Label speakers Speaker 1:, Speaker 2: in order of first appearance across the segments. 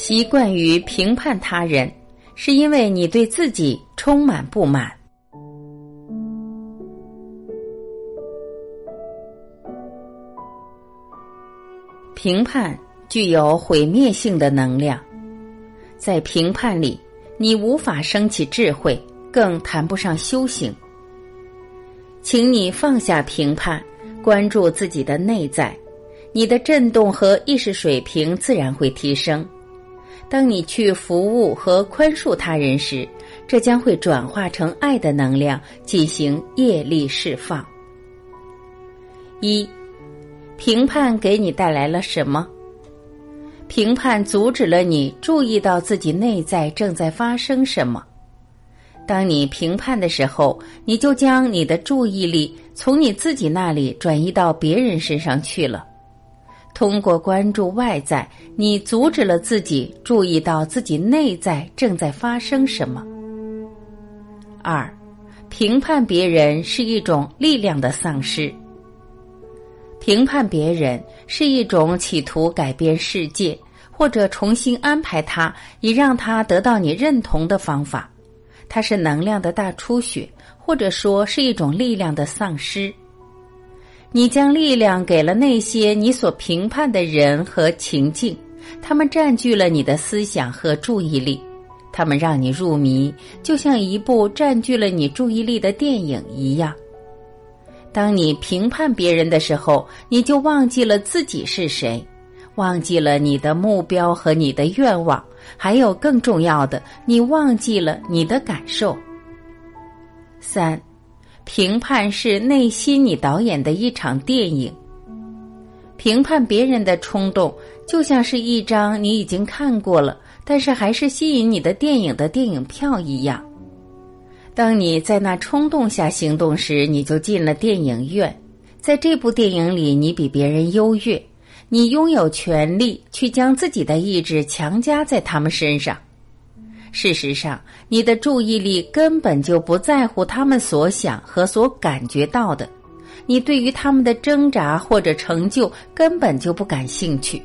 Speaker 1: 习惯于评判他人，是因为你对自己充满不满。评判具有毁灭性的能量，在评判里，你无法升起智慧，更谈不上修行。请你放下评判，关注自己的内在，你的振动和意识水平自然会提升。当你去服务和宽恕他人时，这将会转化成爱的能量，进行业力释放。一，评判给你带来了什么？评判阻止了你注意到自己内在正在发生什么。当你评判的时候，你就将你的注意力从你自己那里转移到别人身上去了。通过关注外在，你阻止了自己注意到自己内在正在发生什么。二，评判别人是一种力量的丧失。评判别人是一种企图改变世界或者重新安排他，以让他得到你认同的方法。它是能量的大出血，或者说是一种力量的丧失。你将力量给了那些你所评判的人和情境，他们占据了你的思想和注意力，他们让你入迷，就像一部占据了你注意力的电影一样。当你评判别人的时候，你就忘记了自己是谁，忘记了你的目标和你的愿望，还有更重要的，你忘记了你的感受。三。评判是内心你导演的一场电影。评判别人的冲动，就像是一张你已经看过了，但是还是吸引你的电影的电影票一样。当你在那冲动下行动时，你就进了电影院。在这部电影里，你比别人优越，你拥有权利去将自己的意志强加在他们身上。事实上，你的注意力根本就不在乎他们所想和所感觉到的，你对于他们的挣扎或者成就根本就不感兴趣，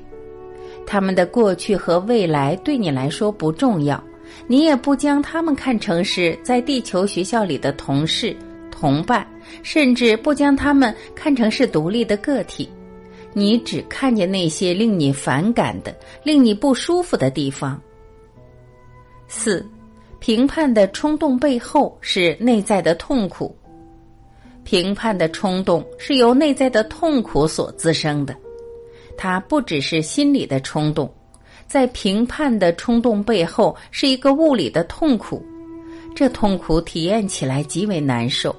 Speaker 1: 他们的过去和未来对你来说不重要，你也不将他们看成是在地球学校里的同事、同伴，甚至不将他们看成是独立的个体，你只看见那些令你反感的、令你不舒服的地方。四，评判的冲动背后是内在的痛苦。评判的冲动是由内在的痛苦所滋生的，它不只是心理的冲动，在评判的冲动背后是一个物理的痛苦，这痛苦体验起来极为难受，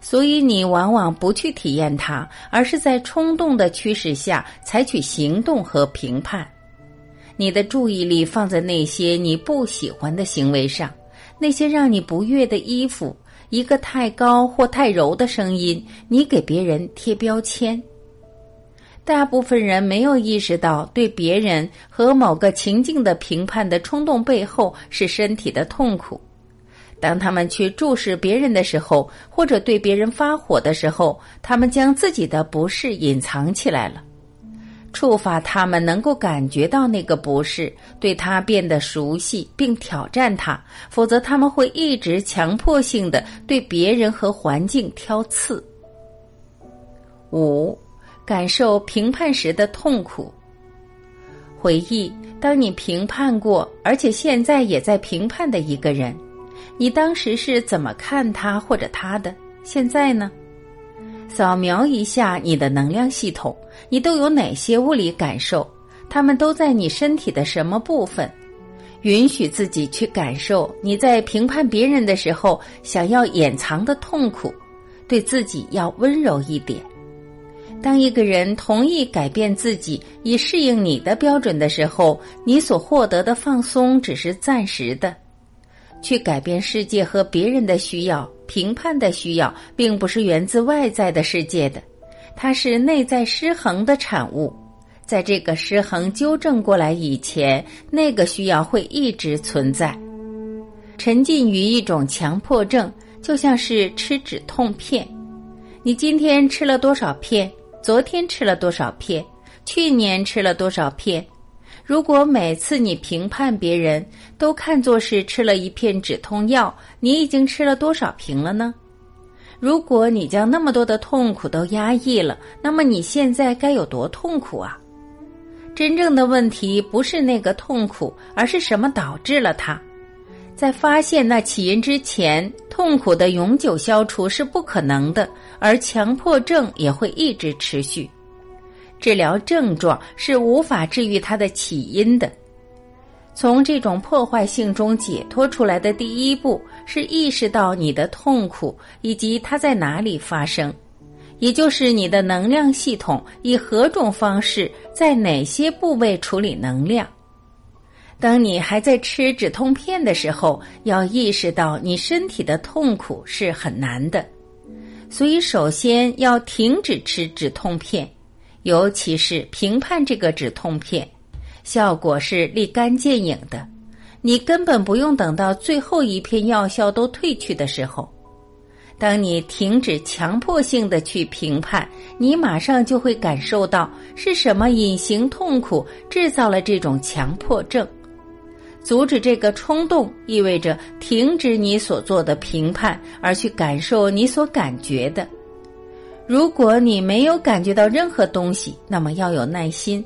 Speaker 1: 所以你往往不去体验它，而是在冲动的驱使下采取行动和评判。你的注意力放在那些你不喜欢的行为上，那些让你不悦的衣服，一个太高或太柔的声音，你给别人贴标签。大部分人没有意识到，对别人和某个情境的评判的冲动背后是身体的痛苦。当他们去注视别人的时候，或者对别人发火的时候，他们将自己的不适隐藏起来了。触发他们能够感觉到那个不适，对他变得熟悉并挑战他，否则他们会一直强迫性的对别人和环境挑刺。五，感受评判时的痛苦。回忆，当你评判过，而且现在也在评判的一个人，你当时是怎么看他或者他的？现在呢？扫描一下你的能量系统，你都有哪些物理感受？它们都在你身体的什么部分？允许自己去感受你在评判别人的时候想要掩藏的痛苦，对自己要温柔一点。当一个人同意改变自己以适应你的标准的时候，你所获得的放松只是暂时的。去改变世界和别人的需要。评判的需要并不是源自外在的世界的，它是内在失衡的产物。在这个失衡纠正过来以前，那个需要会一直存在。沉浸于一种强迫症，就像是吃止痛片。你今天吃了多少片？昨天吃了多少片？去年吃了多少片？如果每次你评判别人都看作是吃了一片止痛药，你已经吃了多少瓶了呢？如果你将那么多的痛苦都压抑了，那么你现在该有多痛苦啊？真正的问题不是那个痛苦，而是什么导致了它。在发现那起因之前，痛苦的永久消除是不可能的，而强迫症也会一直持续。治疗症状是无法治愈它的起因的。从这种破坏性中解脱出来的第一步是意识到你的痛苦以及它在哪里发生，也就是你的能量系统以何种方式在哪些部位处理能量。当你还在吃止痛片的时候，要意识到你身体的痛苦是很难的，所以首先要停止吃止痛片，尤其是评判这个止痛片，效果是立竿见影的。你根本不用等到最后一片药效都退去的时候，当你停止强迫性的去评判，你马上就会感受到是什么隐形痛苦制造了这种强迫症。阻止这个冲动，意味着停止你所做的评判，而去感受你所感觉的。如果你没有感觉到任何东西，那么要有耐心。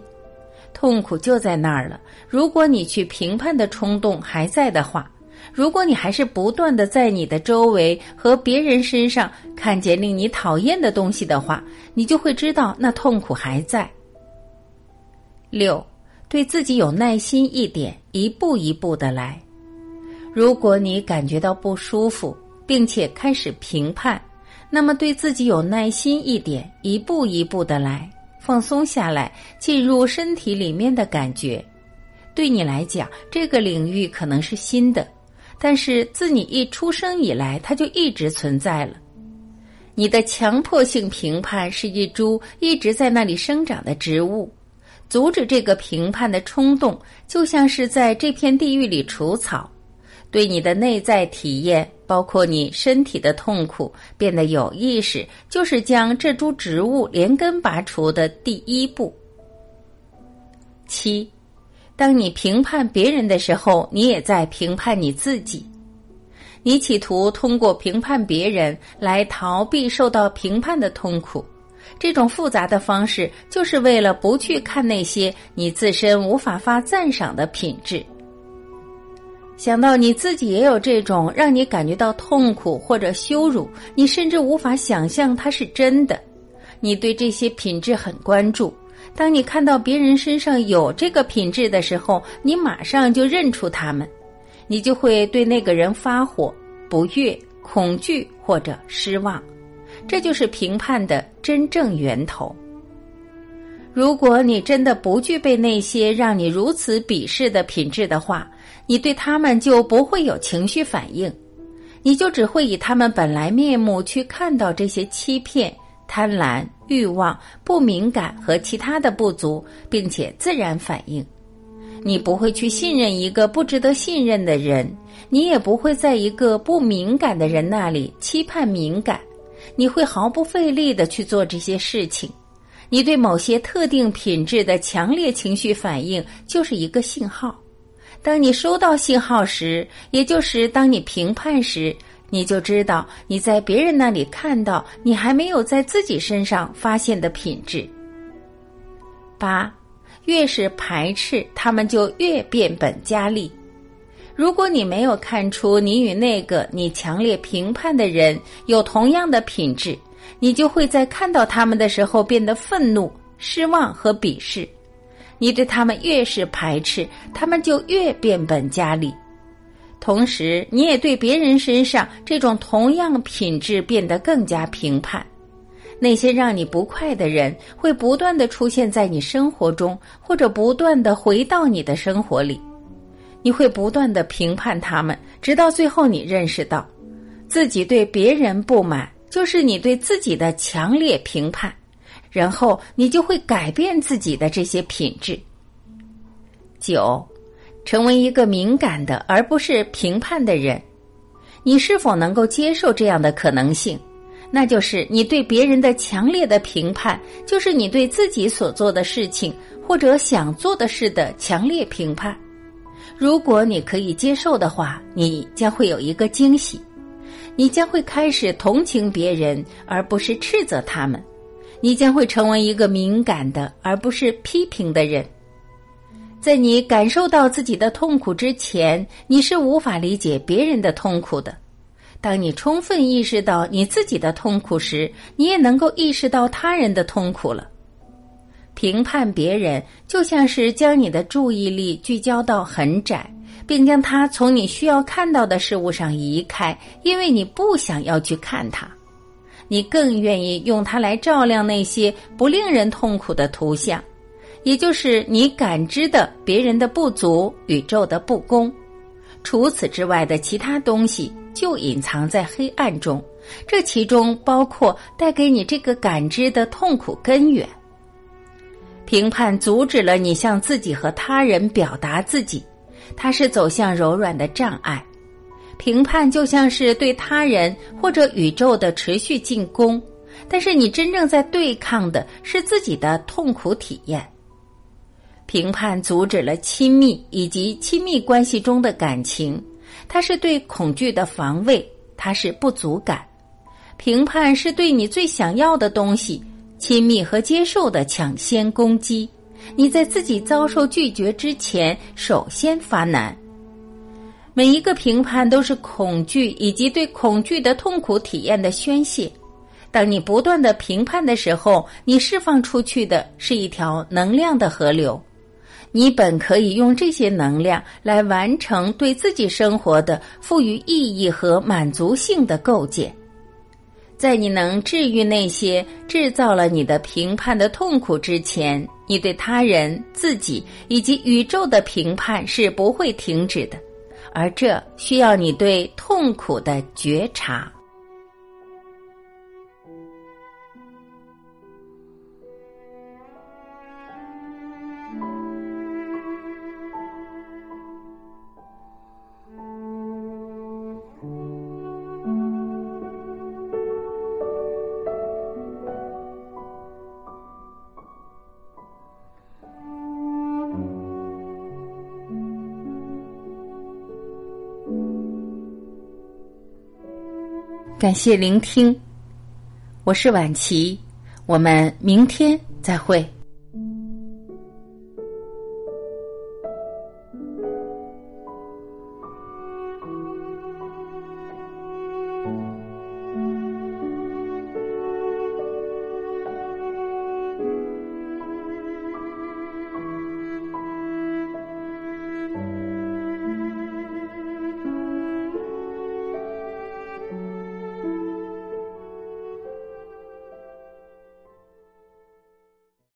Speaker 1: 痛苦就在那儿了。如果你去评判的冲动还在的话，如果你还是不断的在你的周围和别人身上看见令你讨厌的东西的话，你就会知道那痛苦还在。六。对自己有耐心一点，一步一步的来。如果你感觉到不舒服，并且开始评判，那么对自己有耐心一点，一步一步的来，放松下来，进入身体里面的感觉。对你来讲，这个领域可能是新的，但是自你一出生以来，它就一直存在了。你的强迫性评判是一株一直在那里生长的植物。阻止这个评判的冲动，就像是在这片地狱里除草，对你的内在体验，包括你身体的痛苦，变得有意识，就是将这株植物连根拔除的第一步。七，当你评判别人的时候，你也在评判你自己。你企图通过评判别人来逃避受到评判的痛苦。这种复杂的方式，就是为了不去看那些你自身无法发赞赏的品质。想到你自己也有这种让你感觉到痛苦或者羞辱，你甚至无法想象它是真的。你对这些品质很关注。当你看到别人身上有这个品质的时候，你马上就认出他们，你就会对那个人发火、不悦、恐惧或者失望。这就是评判的真正源头。如果你真的不具备那些让你如此鄙视的品质的话，你对他们就不会有情绪反应，你就只会以他们本来面目去看到这些欺骗、贪婪、欲望、不敏感和其他的不足，并且自然反应。你不会去信任一个不值得信任的人，你也不会在一个不敏感的人那里期盼敏感。你会毫不费力的去做这些事情，你对某些特定品质的强烈情绪反应就是一个信号。当你收到信号时，也就是当你评判时，你就知道你在别人那里看到你还没有在自己身上发现的品质。八，越是排斥，他们就越变本加厉。如果你没有看出你与那个你强烈评判的人有同样的品质，你就会在看到他们的时候变得愤怒、失望和鄙视。你对他们越是排斥，他们就越变本加厉。同时，你也对别人身上这种同样品质变得更加评判。那些让你不快的人会不断的出现在你生活中，或者不断的回到你的生活里。你会不断的评判他们，直到最后你认识到，自己对别人不满就是你对自己的强烈评判，然后你就会改变自己的这些品质。九，成为一个敏感的而不是评判的人，你是否能够接受这样的可能性？那就是你对别人的强烈的评判，就是你对自己所做的事情或者想做的事的强烈评判。如果你可以接受的话，你将会有一个惊喜，你将会开始同情别人，而不是斥责他们；你将会成为一个敏感的，而不是批评的人。在你感受到自己的痛苦之前，你是无法理解别人的痛苦的。当你充分意识到你自己的痛苦时，你也能够意识到他人的痛苦了。评判别人就像是将你的注意力聚焦到很窄，并将它从你需要看到的事物上移开，因为你不想要去看它，你更愿意用它来照亮那些不令人痛苦的图像，也就是你感知的别人的不足、宇宙的不公。除此之外的其他东西就隐藏在黑暗中，这其中包括带给你这个感知的痛苦根源。评判阻止了你向自己和他人表达自己，它是走向柔软的障碍。评判就像是对他人或者宇宙的持续进攻，但是你真正在对抗的是自己的痛苦体验。评判阻止了亲密以及亲密关系中的感情，它是对恐惧的防卫，它是不足感。评判是对你最想要的东西——亲密和接受的抢先攻击。你在自己遭受拒绝之前，首先发难。每一个评判都是恐惧以及对恐惧的痛苦体验的宣泄。当你不断的评判的时候，你释放出去的是一条能量的河流。你本可以用这些能量来完成对自己生活的赋予意义和满足性的构建。在你能治愈那些制造了你的评判的痛苦之前，你对他人、自己以及宇宙的评判是不会停止的，而这需要你对痛苦的觉察。感谢聆听，我是晚琪，我们明天再会。